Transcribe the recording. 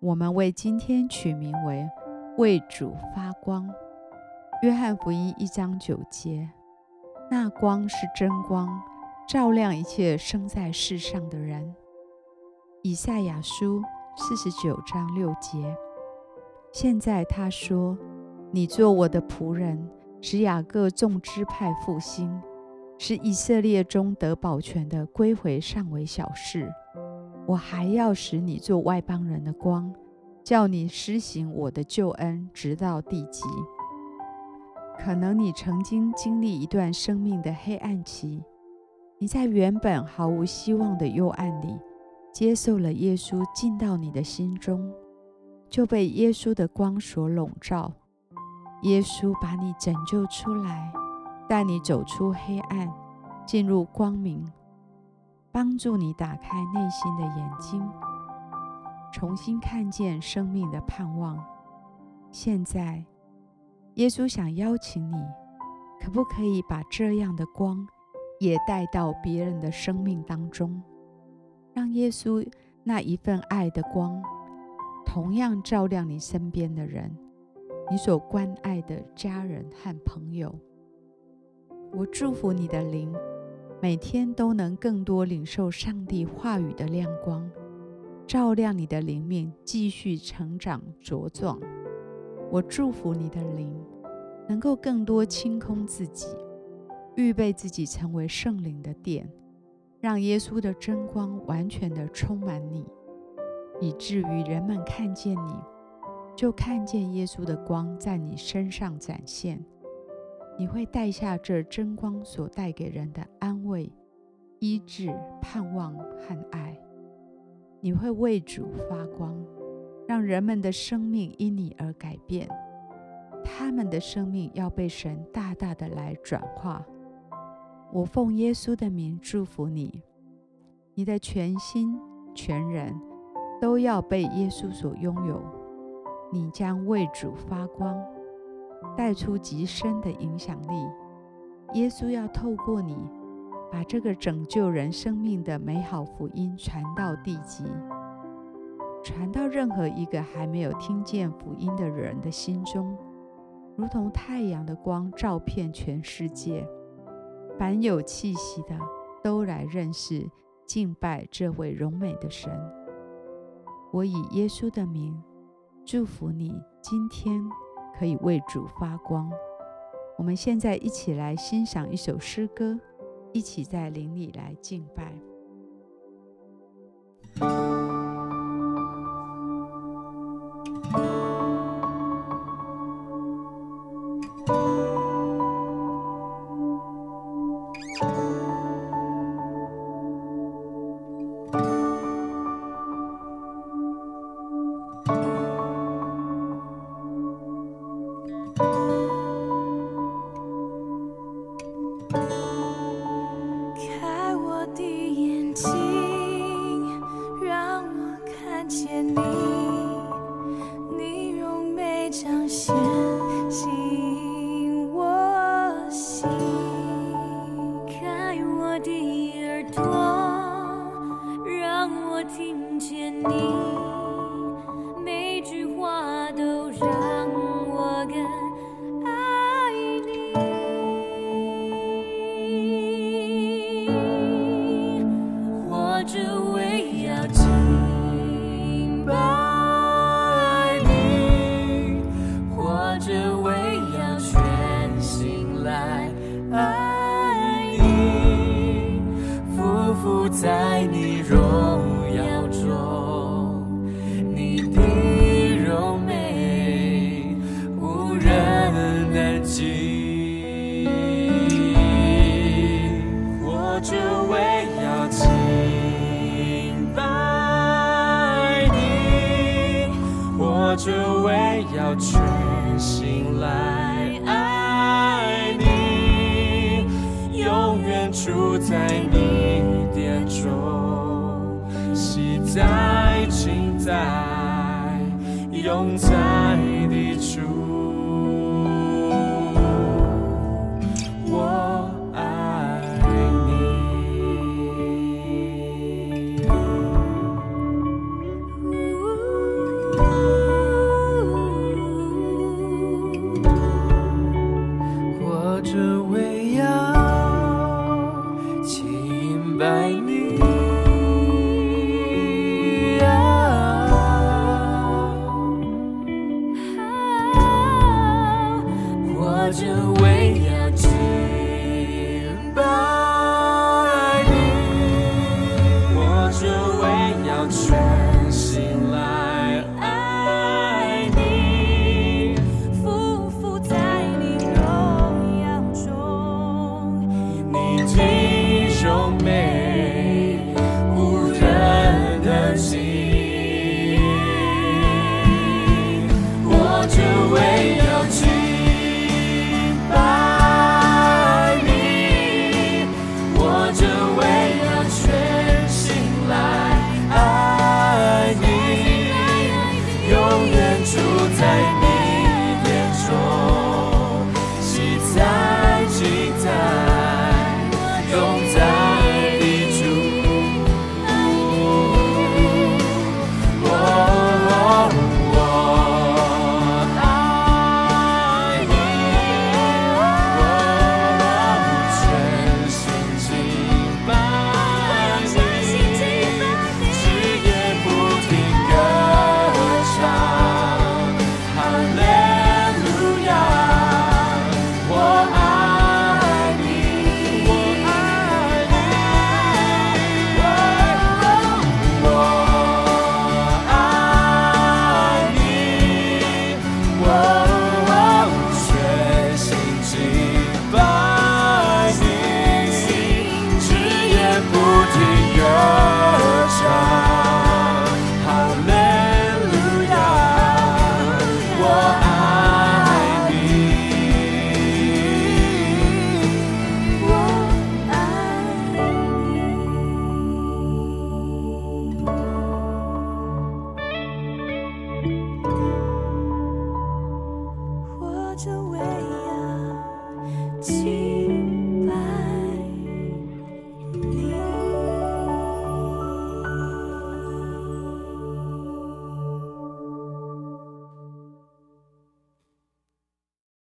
我们为今天取名为“为主发光”。约翰福音一章九节，那光是真光，照亮一切生在世上的人。以赛亚书四十九章六节，现在他说：“你做我的仆人，使雅各众支派复兴，使以色列中得保全的归回尚为小事。”我还要使你做外邦人的光，叫你施行我的救恩，直到地极。可能你曾经经历一段生命的黑暗期，你在原本毫无希望的幽暗里，接受了耶稣进到你的心中，就被耶稣的光所笼罩。耶稣把你拯救出来，带你走出黑暗，进入光明。帮助你打开内心的眼睛，重新看见生命的盼望。现在，耶稣想邀请你，可不可以把这样的光也带到别人的生命当中，让耶稣那一份爱的光同样照亮你身边的人，你所关爱的家人和朋友。我祝福你的灵。每天都能更多领受上帝话语的亮光，照亮你的灵命，继续成长茁壮。我祝福你的灵能够更多清空自己，预备自己成为圣灵的殿，让耶稣的真光完全的充满你，以至于人们看见你，就看见耶稣的光在你身上展现。你会带下这真光所带给人的安慰、医治、盼望和爱。你会为主发光，让人们的生命因你而改变。他们的生命要被神大大的来转化。我奉耶稣的名祝福你，你的全心全人都要被耶稣所拥有。你将为主发光。带出极深的影响力。耶稣要透过你，把这个拯救人生命的美好福音传到地极，传到任何一个还没有听见福音的人的心中，如同太阳的光照遍全世界。凡有气息的都来认识、敬拜这位荣美的神。我以耶稣的名祝福你，今天。可以为主发光。我们现在一起来欣赏一首诗歌，一起在灵里来敬拜。在你只为要全心来爱你，永远住在你殿中，喜在、情在、永在。you will. 飞扬。